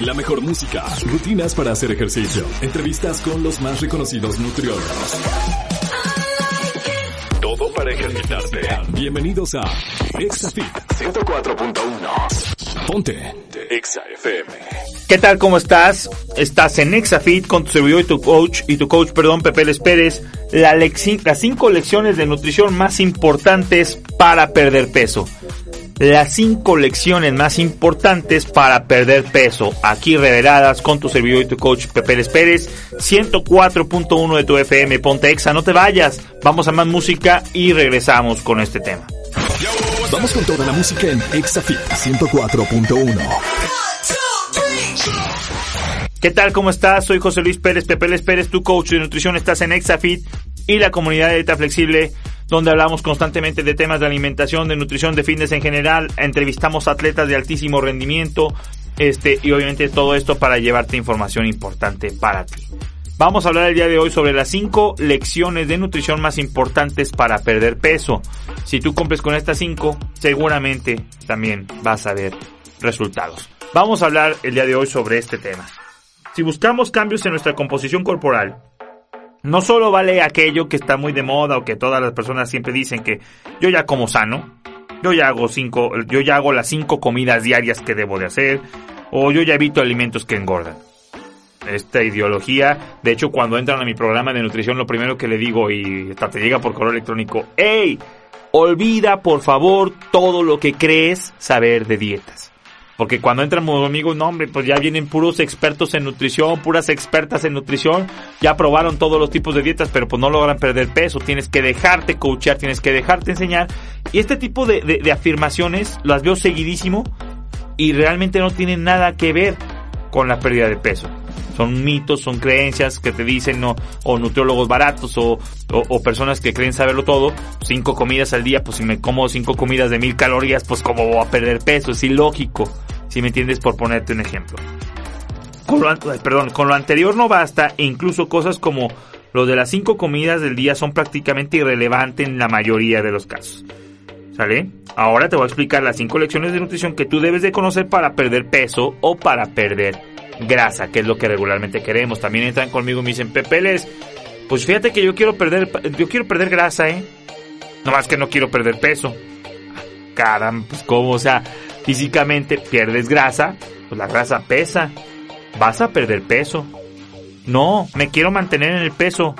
La mejor música, rutinas para hacer ejercicio, entrevistas con los más reconocidos nutriólogos. Todo para ejercitarte. Bienvenidos a ExaFit 104.1. Ponte Exa FM. ¿Qué tal? ¿Cómo estás? Estás en ExaFit con tu servidor y tu coach, y tu coach, perdón, Pepe Les Pérez. Las cinco lecciones de nutrición más importantes para perder peso. Las cinco lecciones más importantes para perder peso. Aquí reveladas con tu servidor y tu coach Pepe Les Pérez. 104.1 de tu FM. Ponte Exa, no te vayas. Vamos a más música y regresamos con este tema. Vamos con toda la música en ExaFit 104.1. ¿Qué tal? ¿Cómo estás? Soy José Luis Pérez, Pepe Pérez, tu coach de nutrición. Estás en Exafit y la comunidad de Dieta Flexible, donde hablamos constantemente de temas de alimentación, de nutrición, de fitness en general. Entrevistamos atletas de altísimo rendimiento, este, y obviamente todo esto para llevarte información importante para ti. Vamos a hablar el día de hoy sobre las 5 lecciones de nutrición más importantes para perder peso. Si tú cumples con estas 5, seguramente también vas a ver resultados. Vamos a hablar el día de hoy sobre este tema. Si buscamos cambios en nuestra composición corporal, no solo vale aquello que está muy de moda o que todas las personas siempre dicen que yo ya como sano, yo ya hago cinco, yo ya hago las cinco comidas diarias que debo de hacer, o yo ya evito alimentos que engordan. Esta ideología, de hecho, cuando entran a mi programa de nutrición, lo primero que le digo y hasta te llega por correo electrónico, ¡Ey! Olvida, por favor, todo lo que crees saber de dietas. Porque cuando entran conmigo, no hombre, pues ya vienen puros expertos en nutrición, puras expertas en nutrición, ya probaron todos los tipos de dietas, pero pues no logran perder peso, tienes que dejarte coachear, tienes que dejarte enseñar. Y este tipo de, de- de afirmaciones las veo seguidísimo y realmente no tienen nada que ver con la pérdida de peso. Son mitos, son creencias que te dicen, no, o nutriólogos baratos, o, o, o personas que creen saberlo todo. Cinco comidas al día, pues si me como cinco comidas de mil calorías, pues cómo voy a perder peso, es ilógico. Si me entiendes, por ponerte un ejemplo. Con lo, perdón, con lo anterior no basta, e incluso cosas como lo de las cinco comidas del día son prácticamente irrelevantes en la mayoría de los casos. ¿Sale? Ahora te voy a explicar las cinco lecciones de nutrición que tú debes de conocer para perder peso o para perder grasa, que es lo que regularmente queremos. También entran conmigo y me dicen, Pepeles, pues fíjate que yo quiero perder, yo quiero perder grasa, ¿eh? No más que no quiero perder peso. Caramba, pues cómo, o sea, físicamente pierdes grasa, pues la grasa pesa. Vas a perder peso. No, me quiero mantener en el peso.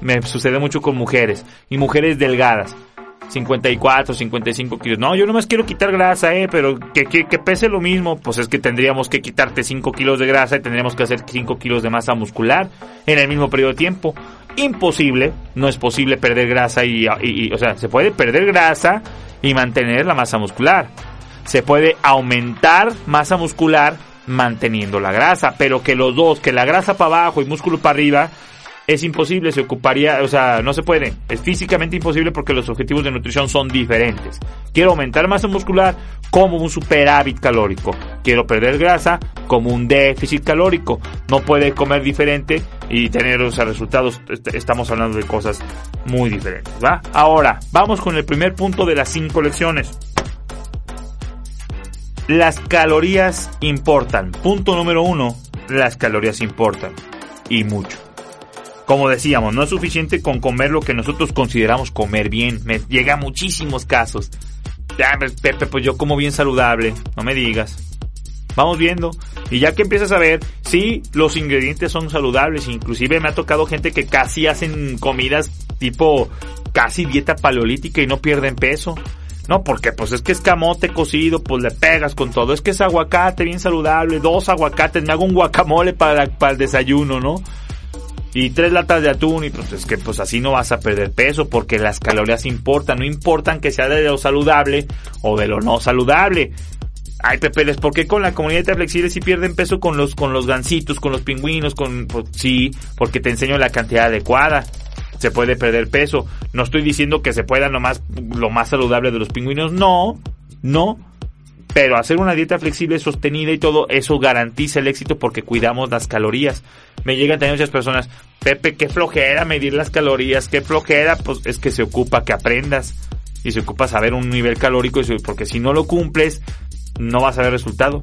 Me sucede mucho con mujeres y mujeres delgadas. 54, 55 kilos. No, yo nomás quiero quitar grasa, eh, pero que, que, que pese lo mismo. Pues es que tendríamos que quitarte 5 kilos de grasa y tendríamos que hacer 5 kilos de masa muscular en el mismo periodo de tiempo. Imposible, no es posible perder grasa y, y- y- o sea, se puede perder grasa y mantener la masa muscular. Se puede aumentar masa muscular manteniendo la grasa, pero que los dos, que la grasa para abajo y músculo para arriba, es imposible, se ocuparía, o sea, no se puede. Es físicamente imposible porque los objetivos de nutrición son diferentes. Quiero aumentar masa muscular como un superávit calórico. Quiero perder grasa como un déficit calórico. No puede comer diferente y tener sea, resultados. Est- Estamos hablando de cosas muy diferentes, ¿va? Ahora, vamos con el primer punto de las cinco lecciones. Las calorías importan. Punto número uno, las calorías importan. Y mucho. Como decíamos, no es suficiente con comer lo que nosotros consideramos comer bien. Me llega a muchísimos casos. Pues, Pepe, pues yo como bien saludable. No me digas. Vamos viendo. Y ya que empiezas a ver, sí, los ingredientes son saludables. Inclusive me ha tocado gente que casi hacen comidas tipo casi dieta paleolítica y no pierden peso. No, porque pues es que es camote cocido, pues le pegas con todo. Es que es aguacate bien saludable, dos aguacates, me hago un guacamole para, para el desayuno, ¿no? Y tres latas de atún y pues es que pues así no vas a perder peso porque las calorías importan, no importan que sea de lo saludable o de lo no saludable. Ay, Pepe, ¿por qué con la comunidad de flexible si pierden peso con los, con los gansitos, con los pingüinos, con, pues, sí, porque te enseño la cantidad adecuada. Se puede perder peso. No estoy diciendo que se pueda nomás lo más saludable de los pingüinos. No, no. Pero hacer una dieta flexible, sostenida y todo, eso garantiza el éxito porque cuidamos las calorías. Me llegan también muchas personas, Pepe, qué flojera medir las calorías, qué flojera, pues es que se ocupa que aprendas y se ocupa saber un nivel calórico, porque si no lo cumples, no vas a ver resultado.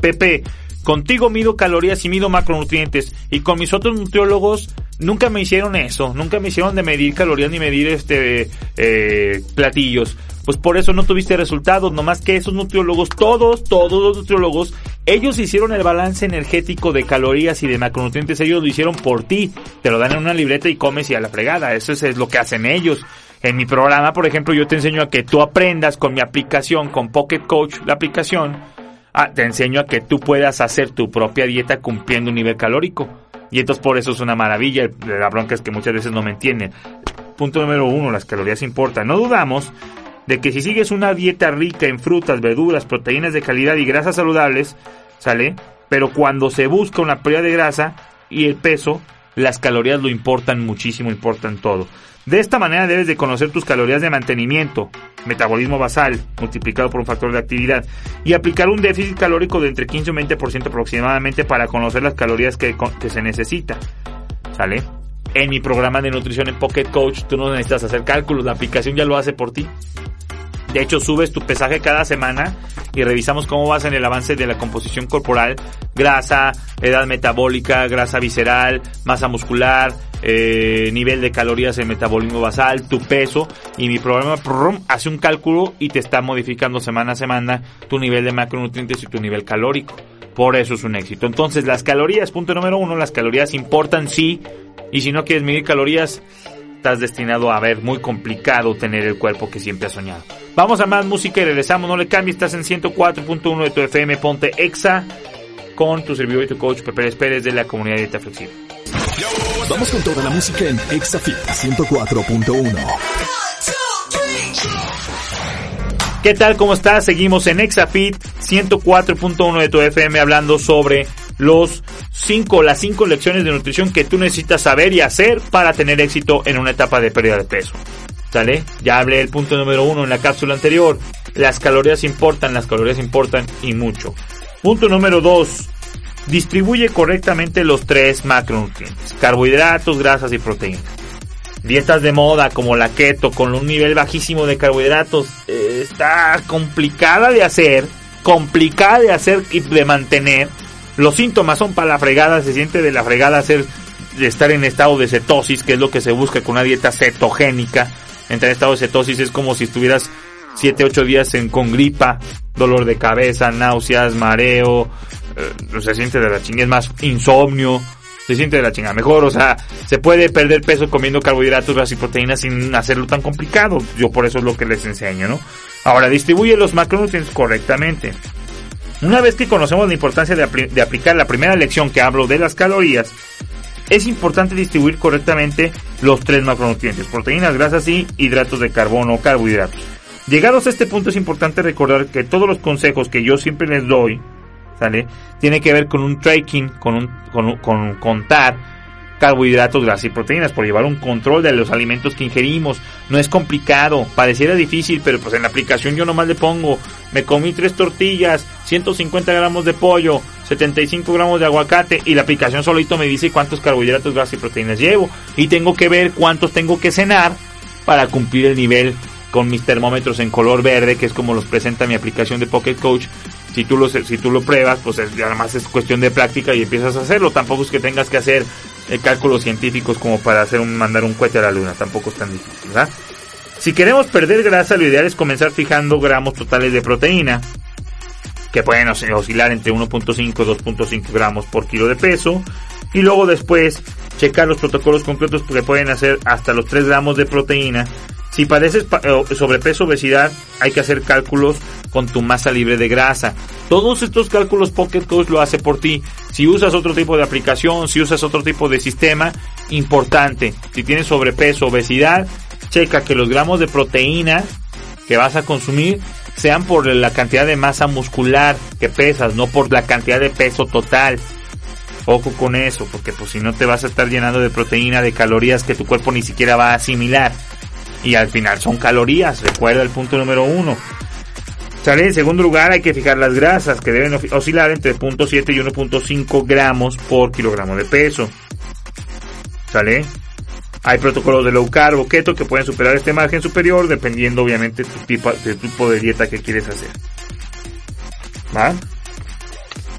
Pepe, Contigo mido calorías y mido macronutrientes. Y con mis otros nutriólogos nunca me hicieron eso. Nunca me hicieron de medir calorías ni medir este eh, platillos. Pues por eso no tuviste resultados. Nomás que esos nutriólogos, todos, todos los nutriólogos, ellos hicieron el balance energético de calorías y de macronutrientes. Ellos lo hicieron por ti. Te lo dan en una libreta y comes y a la fregada. Eso es, lo que hacen ellos. En mi programa, por ejemplo, yo te enseño a que tú aprendas con mi aplicación, con Pocket Coach, la aplicación, Ah, te enseño a que tú puedas hacer tu propia dieta cumpliendo un nivel calórico. Y entonces por eso es una maravilla. La bronca es que muchas veces no me entienden. Punto número uno, las calorías importan. No dudamos de que si sigues una dieta rica en frutas, verduras, proteínas de calidad y grasas saludables, ¿sale? Pero cuando se busca una pérdida de grasa y el peso, las calorías lo importan muchísimo, importan todo. De esta manera debes de conocer tus calorías de mantenimiento, metabolismo basal, multiplicado por un factor de actividad, y aplicar un déficit calórico de entre 15 y 20% aproximadamente para conocer las calorías que, que se necesita. ¿Sale? En mi programa de nutrición en Pocket Coach, tú no necesitas hacer cálculos, la aplicación ya lo hace por ti. De hecho, subes tu pesaje cada semana y revisamos cómo vas en el avance de la composición corporal, grasa, edad metabólica, grasa visceral, masa muscular, eh, nivel de calorías en metabolismo basal, tu peso y mi programa hace un cálculo y te está modificando semana a semana tu nivel de macronutrientes y tu nivel calórico. Por eso es un éxito. Entonces, las calorías, punto número uno, las calorías importan sí. Y si no quieres medir calorías, estás destinado a ver muy complicado tener el cuerpo que siempre has soñado. Vamos a más música y regresamos. No le cambies, estás en 104.1 de tu FM, ponte exa con tu servidor y tu coach Pepe Pérez de la comunidad Dieta Flexible. Vamos con toda la música en ExaFit 104.1. ¿Qué tal? ¿Cómo estás? Seguimos en ExaFit 104.1 de tu FM hablando sobre los cinco, las cinco lecciones de nutrición que tú necesitas saber y hacer para tener éxito en una etapa de pérdida de peso. ¿Sale? Ya hablé del punto número uno en la cápsula anterior. Las calorías importan, las calorías importan y mucho. Punto número dos. Distribuye correctamente los tres macronutrientes. Carbohidratos, grasas y proteínas. Dietas de moda como la keto con un nivel bajísimo de carbohidratos eh, está complicada de hacer, complicada de hacer y de mantener los síntomas son para la fregada, se siente de la fregada hacer, de estar en estado de cetosis, que es lo que se busca con una dieta cetogénica. Entrar en estado de cetosis es como si estuvieras 7, 8 días en, con gripa, dolor de cabeza, náuseas, mareo, eh, se siente de la chingada, es más insomnio, se siente de la chingada mejor, o sea, se puede perder peso comiendo carbohidratos, grasas y proteínas sin hacerlo tan complicado. Yo por eso es lo que les enseño, ¿no? Ahora, distribuye los macronutrientes correctamente. Una vez que conocemos la importancia de, aplicar la primera lección que hablo de las calorías, es importante distribuir correctamente los tres macronutrientes, proteínas, grasas y hidratos de carbono o carbohidratos. Llegados a este punto es importante recordar que todos los consejos que yo siempre les doy, Tiene que ver con un tracking, con, un, con contar carbohidratos, grasas y proteínas, por llevar un control de los alimentos que ingerimos. No es complicado, pareciera difícil, pero pues en la aplicación yo nomás le pongo, me comí tres tortillas, 150 gramos de pollo, 75 gramos de aguacate y la aplicación solito me dice cuántos carbohidratos, grasas y proteínas llevo. Y tengo que ver cuántos tengo que cenar para cumplir el nivel con mis termómetros en color verde, que es como los presenta mi aplicación de Pocket Coach. Si tú lo, si tú lo pruebas, pues además es cuestión de práctica y empiezas a hacerlo. Tampoco es que tengas que hacer eh, cálculos científicos como para hacer un, mandar un cohete a la luna. Tampoco es tan difícil, ¿verdad? Si queremos perder grasa, lo ideal es comenzar fijando gramos totales de proteína, que pueden oscilar entre 1.5 y 2.5 gramos por kilo de peso, y luego después checar los protocolos completos que pueden hacer hasta los 3 gramos de proteína. Si padeces eh, sobrepeso obesidad, hay que hacer cálculos con tu masa libre de grasa. Todos estos cálculos Pocket Coach lo hace por ti. Si usas otro tipo de aplicación, si usas otro tipo de sistema, importante. Si tienes sobrepeso, obesidad, checa que los gramos de proteína que vas a consumir sean por la cantidad de masa muscular que pesas, no por la cantidad de peso total. Ojo con eso, porque pues si no te vas a estar llenando de proteína, de calorías que tu cuerpo ni siquiera va a asimilar. Y al final son calorías, recuerda el punto número uno. ¿Sale? En segundo lugar, hay que fijar las grasas, que deben oscilar entre 0.7 y 1.5 gramos por kilogramo de peso. ¿Sale? Hay protocolos de low carb o keto que pueden superar este margen superior dependiendo obviamente tu tipo, del tipo de dieta que quieres hacer. ¿Va?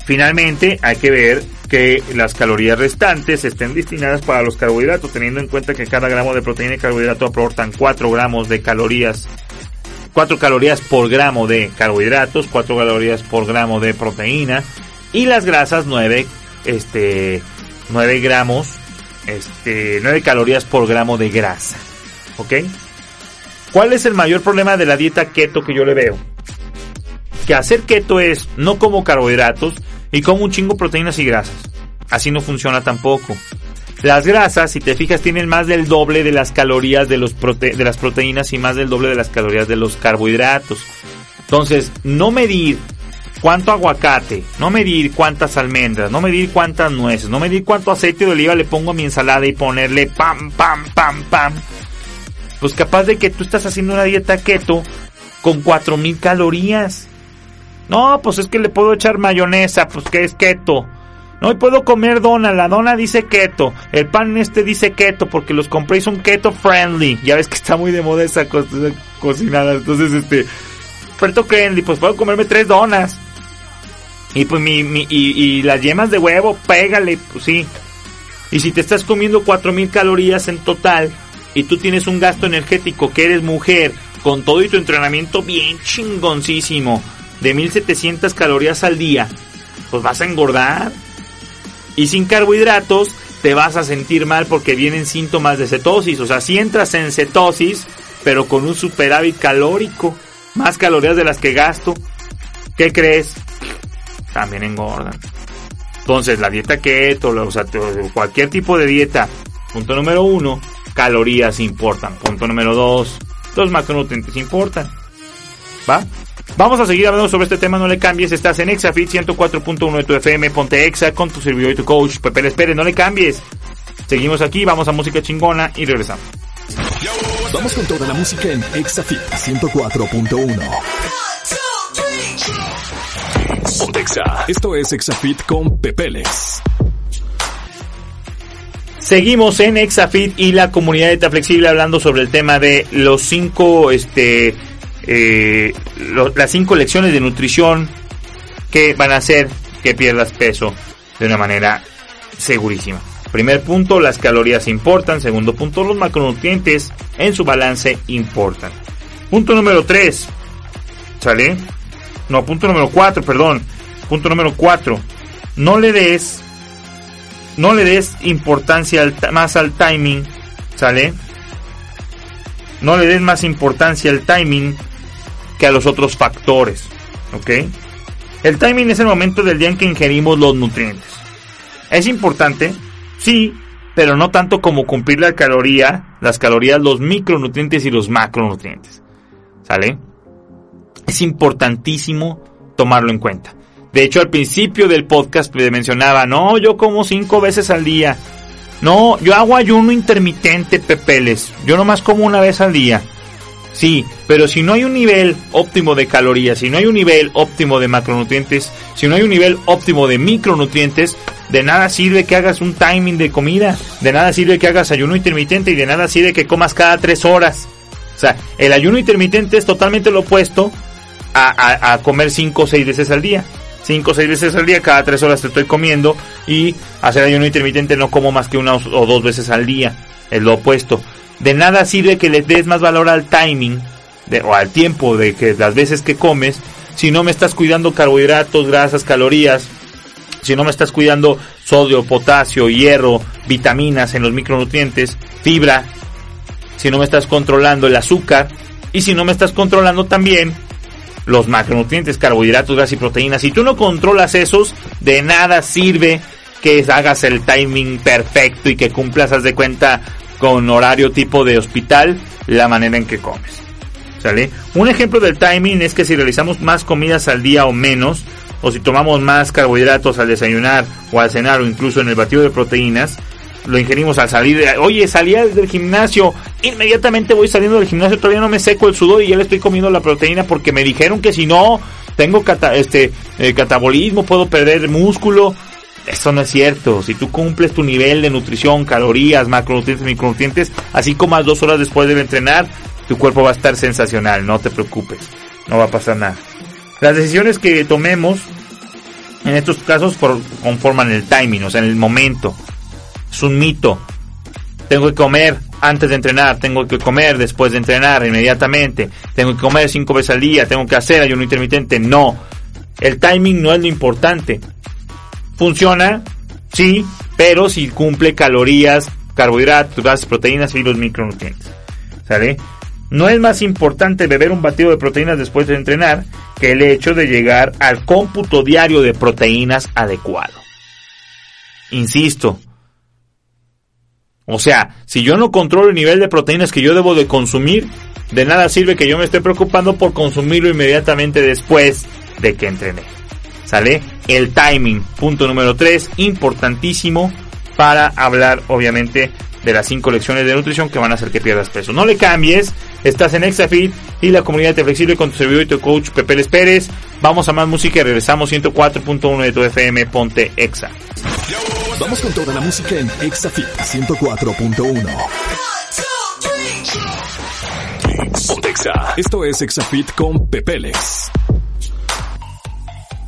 Finalmente, hay que ver que las calorías restantes estén destinadas para los carbohidratos, teniendo en cuenta que cada gramo de proteína y carbohidrato aportan 4 gramos de calorías 4 calorías por gramo de carbohidratos, 4 calorías por gramo de proteína y las grasas 9 este 9 gramos este 9 calorías por gramo de grasa. ¿Ok? ¿Cuál es el mayor problema de la dieta keto que yo le veo? Que hacer keto es no como carbohidratos y como un chingo proteínas y grasas. Así no funciona tampoco. Las grasas, si te fijas, tienen más del doble de las calorías de, los de las proteínas y más del doble de las calorías de los carbohidratos. Entonces, no medir cuánto aguacate, no medir cuántas almendras, no medir cuántas nueces, no medir cuánto aceite de oliva le pongo a mi ensalada y ponerle pam, pam, pam, pam. Pues capaz de que tú estás haciendo una dieta keto con 4000 calorías. No, pues es que le puedo echar mayonesa, pues que es keto. No, puedo comer dona, la dona dice keto, el pan este dice keto porque los compré y son keto friendly. Ya ves que está muy de moda esa cocinada, entonces este, keto friendly, pues puedo comerme tres donas. Y pues mi, mi y, y, las yemas de huevo, pégale, pues sí. Y si te estás comiendo 4000 calorías en total y tú tienes un gasto energético que eres mujer con todo y tu entrenamiento bien chingoncísimo de 1700 calorías al día, pues vas a engordar. Y sin carbohidratos te vas a sentir mal porque vienen síntomas de cetosis. O sea, si entras en cetosis, pero con un superávit calórico, más calorías de las que gasto, ¿qué crees? También engordan. Entonces, la dieta keto, o sea, cualquier tipo de dieta, punto número uno, calorías importan. Punto número dos, los macronutrientes importan. ¿Va? Vamos a seguir hablando sobre este tema, no le cambies, estás en Exafit 104.1 de tu FM, ponte Exa con tu servidor y tu coach, Pepe Espere, no le cambies. Seguimos aquí, vamos a música chingona y regresamos. Vamos con toda la música en Exafit 104.1. Ponte Esto es Exafit con Pepeles. Seguimos en Exafit y la comunidad de Flexible hablando sobre el tema de los cinco este eh, las cinco lecciones de nutrición que van a hacer que pierdas peso de una manera segurísima. Primer punto, las calorías importan. Segundo punto, los macronutrientes en su balance importan. Punto número 3. ¿Sale? No, punto número 4, perdón. Punto número 4. No le des no le des importancia más al timing, ¿sale? No le des más importancia al timing que a los otros factores. ¿Ok? El timing es el momento del día en que ingerimos los nutrientes. ¿Es importante? Sí, pero no tanto como cumplir la caloría, las calorías, los micronutrientes y los macronutrientes. ¿Sale? Es importantísimo tomarlo en cuenta. De hecho, al principio del podcast mencionaba, no, yo como cinco veces al día. No, yo hago ayuno intermitente, pepeles. Yo nomás como una vez al día. Sí, pero si no hay un nivel óptimo de calorías, si no hay un nivel óptimo de macronutrientes, si no hay un nivel óptimo de micronutrientes, de nada sirve que hagas un timing de comida, de nada sirve que hagas ayuno intermitente y de nada sirve que comas cada tres horas. O sea, el ayuno intermitente es totalmente lo opuesto a, comer cinco o seis veces al día. Cinco o seis veces al día, cada tres horas te estoy comiendo y hacer ayuno intermitente no como más que una o dos veces al día. Es lo opuesto de nada sirve que le des más valor al timing o al tiempo de que las veces que comes si no me estás cuidando carbohidratos, grasas, calorías, si no me estás cuidando sodio, potasio, hierro, vitaminas en los micronutrientes, fibra, si no me estás controlando el azúcar y si no me estás controlando también los macronutrientes, carbohidratos, grasas y proteínas. Si tú no controlas esos, de nada sirve que hagas el timing perfecto y que cumplas, haz de cuenta, con horario tipo de hospital la manera en que comes. ¿Sale? Un ejemplo del timing es que si realizamos más comidas al día o menos, o si tomamos más carbohidratos al desayunar o al cenar o incluso en el batido de proteínas, lo ingerimos al salir. Oye, salía del gimnasio, inmediatamente voy saliendo del gimnasio, todavía no me seco el sudor y ya le estoy comiendo la proteína porque me dijeron que si no tengo este eh, catabolismo, puedo perder músculo. Eso no es cierto. Si tú cumples tu nivel de nutrición, calorías, macronutrientes, micronutrientes, así como dos horas después de entrenar, tu cuerpo va a estar sensacional. No te preocupes. No va a pasar nada. Las decisiones que tomemos En estos casos conforman el timing, o sea, en el momento. Es un mito. Tengo que comer antes de entrenar, tengo que comer después de entrenar inmediatamente, tengo que comer cinco veces al día, tengo que hacer ayuno intermitente. No, el timing no es lo importante. Funciona, sí, pero si cumple calorías, carbohidratos, grasas, proteínas y los micronutrientes. ¿Sale? No es más importante beber un batido de proteínas después de entrenar que el hecho de llegar al cómputo diario de proteínas adecuado. Insisto. O sea, si yo no controlo el nivel de proteínas que yo debo de consumir, de nada sirve que yo me esté preocupando por consumirlo inmediatamente después de que entrené. ¿Sale? El timing, punto número 3, importantísimo para hablar obviamente de las 5 lecciones de nutrición que van a hacer que pierdas peso. No le cambies, estás en Exafit y la comunidad de Flexible con tu servidor y tu coach Pepe Les Pérez. Vamos a más música y regresamos 104.1 de tu FM, ponte Exa. Vamos con toda la música en Exafit 104.1. Esto es Exafit con Pepeles.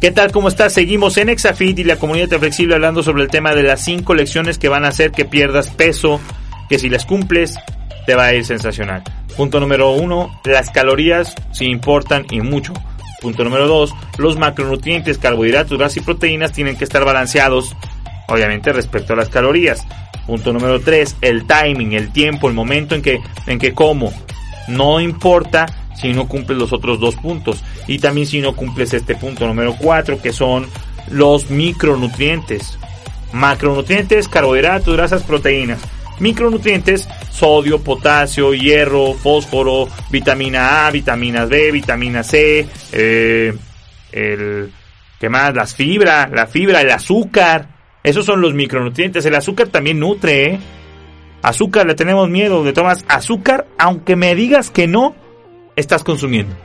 ¿Qué tal? ¿Cómo estás? Seguimos en Exafit y la comunidad flexible hablando sobre el tema de las cinco lecciones que van a hacer que pierdas peso, que si las cumples te va a ir sensacional. Punto número uno, las calorías sí importan y mucho. Punto número dos, los macronutrientes, carbohidratos, grasas y proteínas tienen que estar balanceados, obviamente respecto a las calorías. Punto número tres, el timing, el tiempo, el momento en que, en que como. No importa si no cumples los otros dos puntos. Y también si no cumples este punto número 4, que son los micronutrientes. Macronutrientes, carbohidratos, grasas, proteínas. Micronutrientes, sodio, potasio, hierro, fósforo, vitamina A, vitaminas B, vitamina C, eh, el, ¿qué más? Las fibras, la fibra, el azúcar. Esos son los micronutrientes. El azúcar también nutre, ¿eh? Azúcar, le tenemos miedo. De tomas azúcar, aunque me digas que no, estás consumiendo.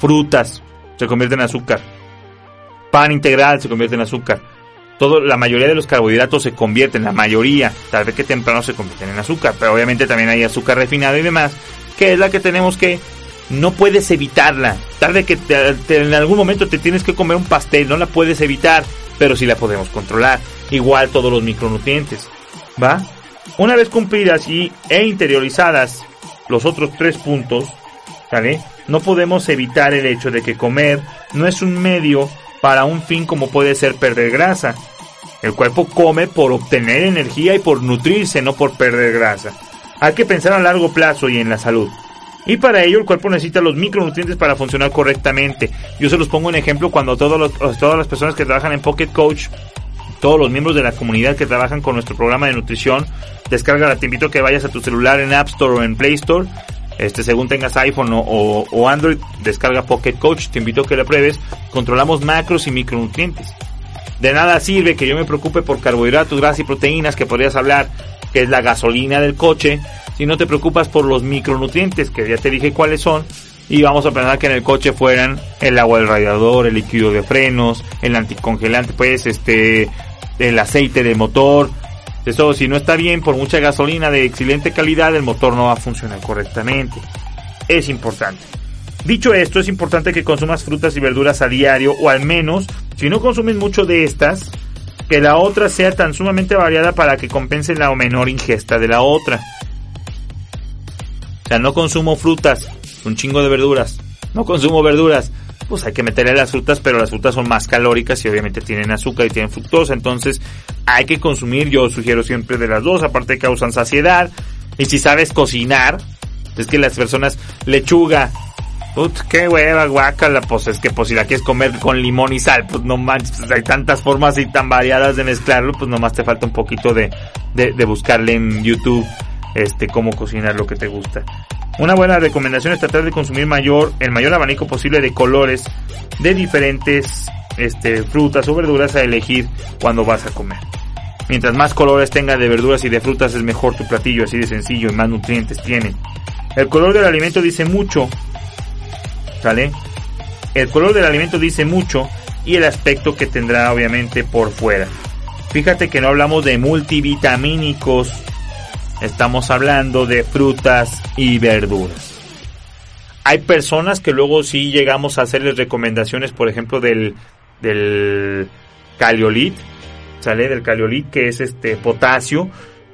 Frutas se convierten en azúcar. Pan integral se convierte en azúcar. Todo, la mayoría de los carbohidratos se convierten, la mayoría, tal vez que temprano se convierten en azúcar, pero obviamente también hay azúcar refinado y demás, que es la que tenemos que no puedes evitarla. Tal vez que en algún momento te tienes que comer un pastel, no la puedes evitar, pero sí la podemos controlar. Igual todos los micronutrientes, ¿va? Una vez cumplidas y, e interiorizadas los otros tres puntos, ¿vale? No podemos evitar el hecho de que comer no es un medio para un fin como puede ser perder grasa. El cuerpo come por obtener energía y por nutrirse, no por perder grasa. Hay que pensar a largo plazo y en la salud. Y para ello el cuerpo necesita los micronutrientes para funcionar correctamente. Yo se los pongo en ejemplo cuando todas las personas que trabajan en Pocket Coach todos los miembros de la comunidad que trabajan con nuestro programa de nutrición. Descarga, te invito a que vayas a tu celular en App Store o en Play Store. Este, según tengas iPhone o, Android, descarga Pocket Coach, te invito a que lo pruebes. Controlamos macros y micronutrientes. De nada sirve que yo me preocupe por carbohidratos, grasas y proteínas, que podrías hablar que es la gasolina del coche, si no te preocupas por los micronutrientes, que ya te dije cuáles son, y vamos a pensar que en el coche fueran el agua del radiador, el líquido de frenos, el anticongelante, pues este, el aceite de motor. Eso, si no está bien, por mucha gasolina de excelente calidad, el motor no va a funcionar correctamente. Es importante. Dicho esto, es importante que consumas frutas y verduras a diario, o al menos, si no consumes mucho de estas, que la otra sea tan sumamente variada para que compense la menor ingesta de la otra. O sea, no consumo frutas, un chingo de verduras. No consumo verduras, pues hay que meterle las frutas, pero las frutas son más calóricas y obviamente tienen azúcar y tienen fructosa, entonces hay que consumir, yo sugiero siempre de las dos, aparte causan saciedad, y si sabes cocinar, es que las personas, lechuga, Put, qué hueva, guacala, pues es que pues si la quieres comer con limón y sal, pues no manches, pues, hay tantas formas y tan variadas de mezclarlo, pues nomás te falta un poquito de, de, de buscarle en YouTube, este, cómo cocinar lo que te gusta. Una buena recomendación es tratar de consumir mayor, el mayor abanico posible de colores de diferentes este, frutas o verduras a elegir cuando vas a comer. Mientras más colores tenga de verduras y de frutas es mejor tu platillo, así de sencillo y más nutrientes tiene. El color del alimento dice mucho, ¿sale? El color del alimento dice mucho y el aspecto que tendrá obviamente por fuera. Fíjate que no hablamos de multivitamínicos Estamos hablando de frutas y verduras. Hay personas que luego sí llegamos a hacerles recomendaciones, por ejemplo, del, del caliolit, sale del caliolit que es este potasio,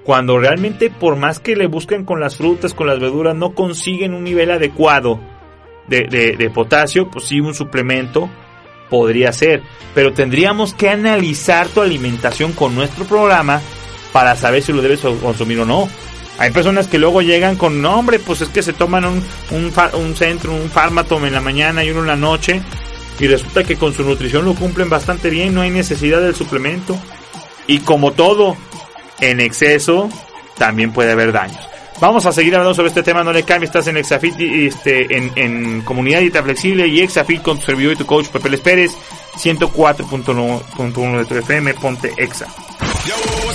cuando realmente por más que le busquen con las frutas, con las verduras, no consiguen un nivel adecuado de, de, potasio, pues sí un suplemento podría ser, pero tendríamos que analizar tu alimentación con nuestro programa para saber si lo debes consumir o no. Hay personas que luego llegan con, no hombre, pues es que se toman un, un, un centro, un fármaco en la mañana y uno en la noche, y resulta que con su nutrición lo cumplen bastante bien, no hay necesidad del suplemento. Y como todo, en exceso también puede haber daños. Vamos a seguir hablando sobre este tema, no le cambie, estás en Exafit, este, en, comunidad dieta flexible y Exafit con tu servidor y tu coach Pepe Pérez, 104.1 de tu FM, ponte Exa.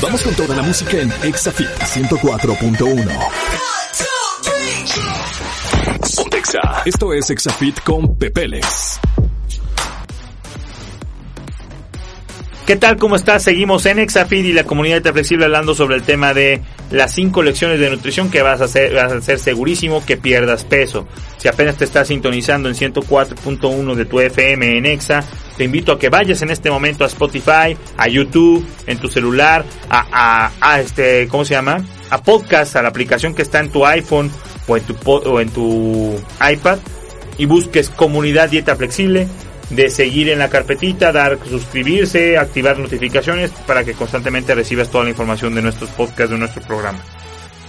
Vamos con toda la música en Exafit 104.1. Esto es Exafit con Pepeles. ¿Qué tal? ¿Cómo estás? Seguimos en Exafid y la comunidad de Flexible hablando sobre el tema de las cinco lecciones de nutrición que vas a hacer, vas a hacer segurísimo que pierdas peso. Si apenas te estás sintonizando en 104.1 de tu FM en Exa, te invito a que vayas en este momento a Spotify, a YouTube, en tu celular, a, este, ¿cómo se llama? A podcast, a la aplicación que está en tu iPhone o en tu iPad y busques comunidad dieta flexible de seguir en la carpetita, dar suscribirse, activar notificaciones para que constantemente recibas toda la información de nuestros podcasts, de nuestro programa.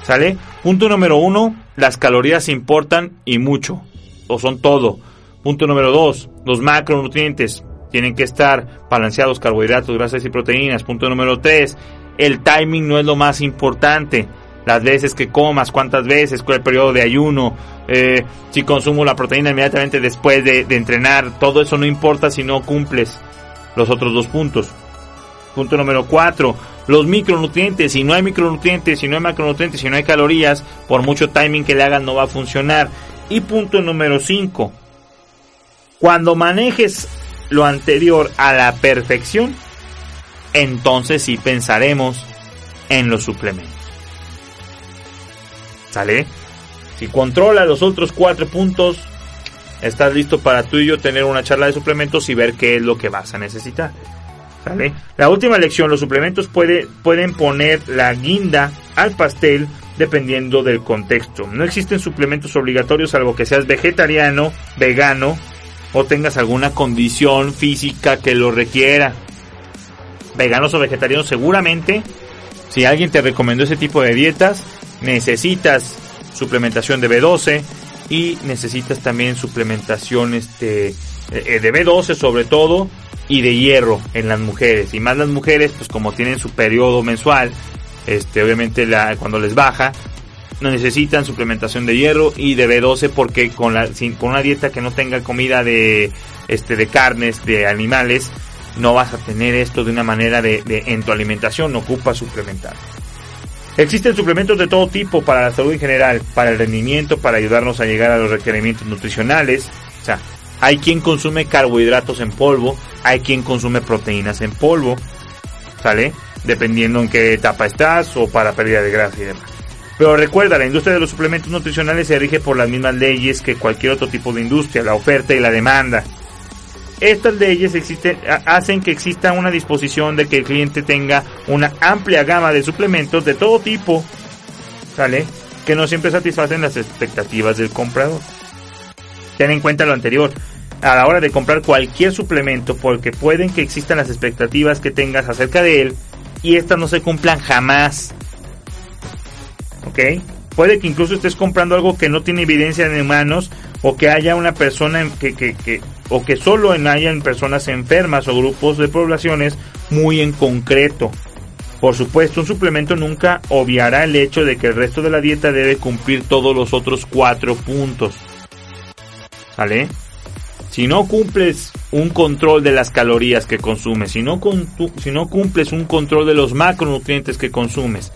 ¿Sale? Punto número uno, las calorías importan y mucho, o son todo. Punto número dos, los macronutrientes tienen que estar balanceados, carbohidratos, grasas y proteínas. Punto número tres, el timing no es lo más importante las veces que comas, cuántas veces, cuál el periodo de ayuno, eh, si consumo la proteína inmediatamente después de, entrenar, todo eso no importa si no cumples los otros dos puntos. Punto número cuatro, los micronutrientes. Si no hay micronutrientes, si no hay macronutrientes, si no hay calorías, por mucho timing que le hagan no va a funcionar. Y punto número cinco, cuando manejes lo anterior a la perfección, entonces sí pensaremos en los suplementos. ¿Sale? Si controla los otros cuatro puntos, estás listo para tú y yo tener una charla de suplementos y ver qué es lo que vas a necesitar. ¿Sale? La última lección, los suplementos puede, pueden poner la guinda al pastel dependiendo del contexto. No existen suplementos obligatorios salvo que seas vegetariano, vegano o tengas alguna condición física que lo requiera. Veganos o vegetarianos seguramente, si alguien te recomendó ese tipo de dietas, necesitas suplementación de B12 y necesitas también suplementación este, eh, de B12 sobre todo y de hierro en las mujeres. Y más las mujeres, pues como tienen su periodo mensual, este, obviamente la, cuando les baja, no necesitan suplementación de hierro y de B12 porque con, la, con una dieta que no tenga comida de, este, de carnes, de animales, no vas a tener esto de una manera de, de en tu alimentación, no ocupa suplementar. Existen suplementos de todo tipo para la salud en general, para el rendimiento, para ayudarnos a llegar a los requerimientos nutricionales. O sea, hay quien consume carbohidratos en polvo, hay quien consume proteínas en polvo, ¿sale? Dependiendo en qué etapa estás o para pérdida de grasa y demás. Pero recuerda, la industria de los suplementos nutricionales se rige por las mismas leyes que cualquier otro tipo de industria, la oferta y la demanda. Estas leyes existen, hacen que exista una disposición de que el cliente tenga una amplia gama de suplementos de todo tipo, ¿sale? Que no siempre satisfacen las expectativas del comprador. Ten en cuenta lo anterior a la hora de comprar cualquier suplemento porque pueden que existan las expectativas que tengas acerca de él y estas no se cumplan jamás. Puede que incluso estés comprando algo que no tiene evidencia en humanos o que haya una persona que, que, que o que solo en hayan personas enfermas o grupos de poblaciones muy en concreto. Por supuesto, un suplemento nunca obviará el hecho de que el resto de la dieta debe cumplir todos los otros cuatro puntos. ¿Sale? Si no cumples un control de las calorías que consumes, si no, si no cumples un control de los macronutrientes que consumes,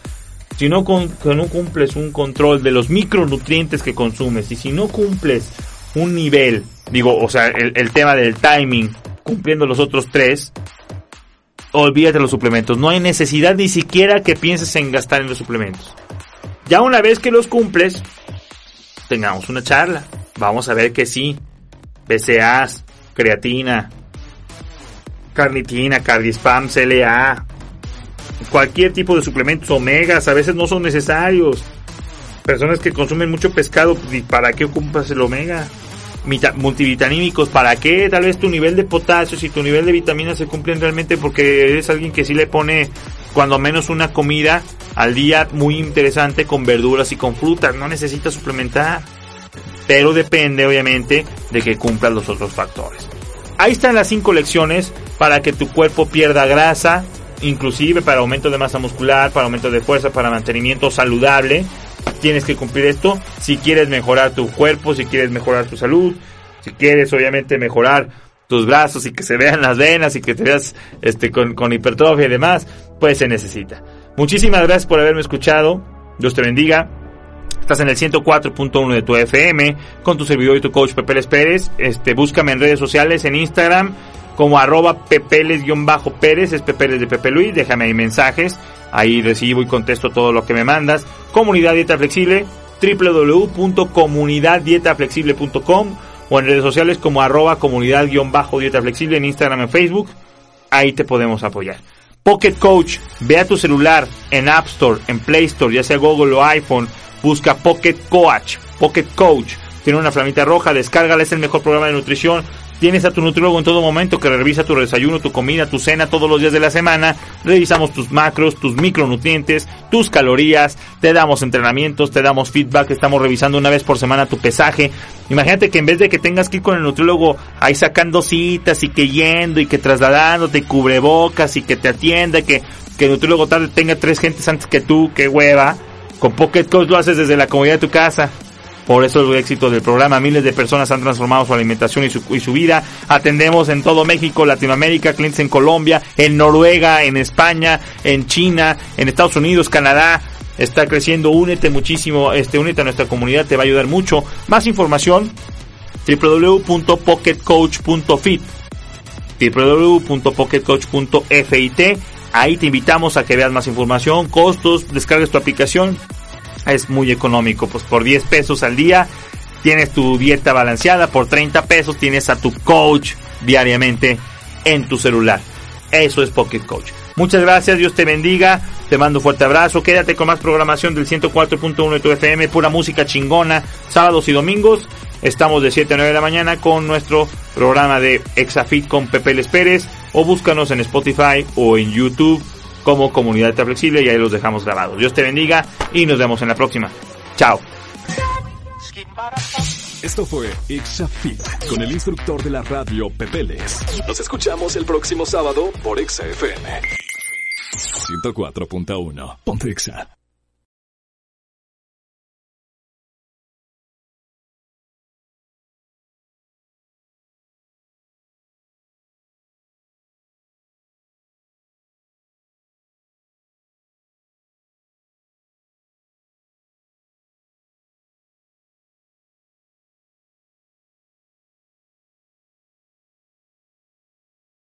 si no, no cumples un control de los micronutrientes que consumes y si no cumples un nivel, digo, o sea, el, tema del timing, cumpliendo los otros tres, olvídate los suplementos. No hay necesidad ni siquiera que pienses en gastar en los suplementos. Ya una vez que los cumples, tengamos una charla. Vamos a ver que sí. PCAs, creatina, carnitina, cardispam, CLA, cualquier tipo de suplementos omegas, a veces no son necesarios. Personas que consumen mucho pescado, ¿para qué ocupas el omega? multivitamínicos, ¿para qué? Tal vez tu nivel de potasio y tu nivel de vitaminas se cumplen realmente porque eres alguien que sí le pone cuando menos una comida al día muy interesante con verduras y con frutas, no necesitas suplementar. Pero depende obviamente de que cumplan los otros factores. Ahí están las cinco lecciones para que tu cuerpo pierda grasa, inclusive para aumento de masa muscular, para aumento de fuerza, para mantenimiento saludable tienes que cumplir esto si quieres mejorar tu cuerpo, si quieres mejorar tu salud, si quieres obviamente mejorar tus brazos y que se vean las venas y que te veas este, con, con hipertrofia y demás, pues se necesita. Muchísimas gracias por haberme escuchado. Dios te bendiga. Estás en el 104.1 de tu FM con tu servidor y tu coach Pepe Pérez. Este, búscame en redes sociales, en Instagram como arroba pepeles-pérez, es pepeles de Pepe Luis, déjame ahí mensajes, ahí recibo y contesto todo lo que me mandas. Comunidad Dieta Flexible, www.comunidaddietaflexible.com o en redes sociales como arroba comunidad-dieta flexible en Instagram y Facebook, ahí te podemos apoyar. Pocket Coach, ve a tu celular en App Store, en Play Store, ya sea Google o iPhone, busca Pocket Coach, Pocket Coach, tiene una flamita roja, descárgala, es el mejor programa de nutrición, Tienes a tu nutriólogo en todo momento que revisa tu desayuno, tu comida, tu cena todos los días de la semana. Revisamos tus macros, tus micronutrientes, tus calorías, te damos entrenamientos, te damos feedback, estamos revisando una vez por semana tu pesaje. Imagínate que en vez de que tengas que ir con el nutriólogo ahí sacando citas y que yendo y que trasladándote cubrebocas y que te atienda, que, que el nutriólogo tal tenga tres gentes antes que tú, que hueva. Con Pocket Coach lo haces desde la comodidad de tu casa. Por eso el éxito del programa. Miles de personas han transformado su alimentación y su, y su vida. Atendemos en todo México, Latinoamérica, clientes en Colombia, en Noruega, en España, en China, en Estados Unidos, Canadá. Está creciendo, únete muchísimo, este, únete a nuestra comunidad, te va a ayudar mucho. Más información, www.pocketcoach.fit www.pocketcoach.fit Ahí te invitamos a que veas más información, costos, descargues tu aplicación es muy económico, pues por 10 pesos al día tienes tu dieta balanceada, por 30 pesos tienes a tu coach diariamente en tu celular. Eso es Pocket Coach. Muchas gracias, Dios te bendiga, te mando un fuerte abrazo, quédate con más programación del 104.1 de tu FM, pura música chingona, sábados y domingos. Estamos de 7 a 9 de la mañana con nuestro programa de Exafit con Pepe Les Pérez o búscanos en Spotify o en YouTube como Comunidad Flexible y ahí los dejamos grabados. Dios te bendiga y nos vemos en la próxima. Chao. Esto fue Exafit con el instructor de la radio Pepeles. Nos escuchamos el próximo sábado por XFM. 104.1. Ponte Exa.